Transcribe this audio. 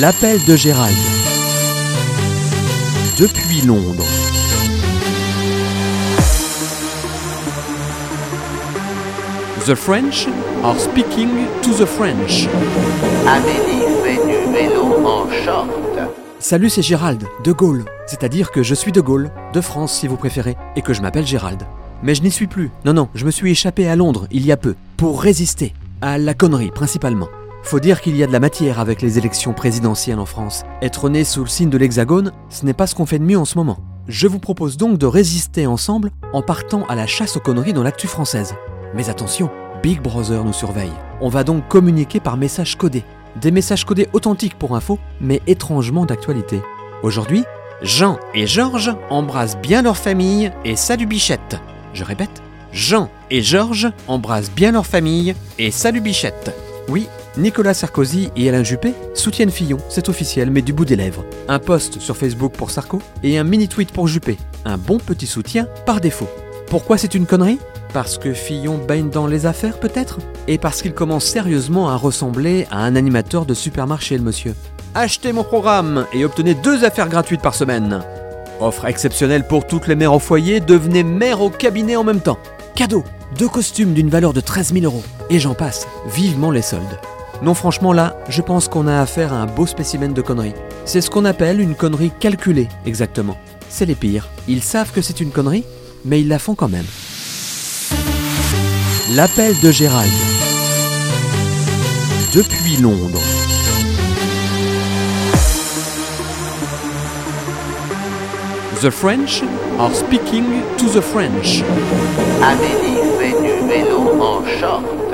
L'appel de Gérald. Depuis Londres. The French are speaking to the French. Amélie fait du vélo en short. Salut, c'est Gérald, de Gaulle. C'est-à-dire que je suis de Gaulle, de France si vous préférez, et que je m'appelle Gérald. Mais je n'y suis plus. Non, non, je me suis échappé à Londres il y a peu, pour résister. À la connerie, principalement. Faut dire qu'il y a de la matière avec les élections présidentielles en France. Être né sous le signe de l'hexagone, ce n'est pas ce qu'on fait de mieux en ce moment. Je vous propose donc de résister ensemble en partant à la chasse aux conneries dans l'actu française. Mais attention, Big Brother nous surveille. On va donc communiquer par messages codés. Des messages codés authentiques pour info, mais étrangement d'actualité. Aujourd'hui, Jean et Georges embrassent bien leur famille et salut Bichette. Je répète, Jean et Georges embrassent bien leur famille et salut Bichette. Oui, Nicolas Sarkozy et Alain Juppé soutiennent Fillon, c'est officiel, mais du bout des lèvres. Un post sur Facebook pour Sarko et un mini tweet pour Juppé. Un bon petit soutien par défaut. Pourquoi c'est une connerie? Parce que Fillon baigne dans les affaires peut-être? Et parce qu'il commence sérieusement à ressembler à un animateur de supermarché le monsieur. Achetez mon programme et obtenez deux affaires gratuites par semaine. Offre exceptionnelle pour toutes les mères au foyer, devenez mère au cabinet en même temps. Cadeau Deux costumes d'une valeur de 13 000 euros. Et j'en passe, vivement les soldes. Non franchement là, je pense qu'on a affaire à un beau spécimen de connerie. C'est ce qu'on appelle une connerie calculée, exactement. C'est les pires. Ils savent que c'est une connerie, mais ils la font quand même. L'appel de Gérald. Depuis Londres. The French are speaking to the French. En short.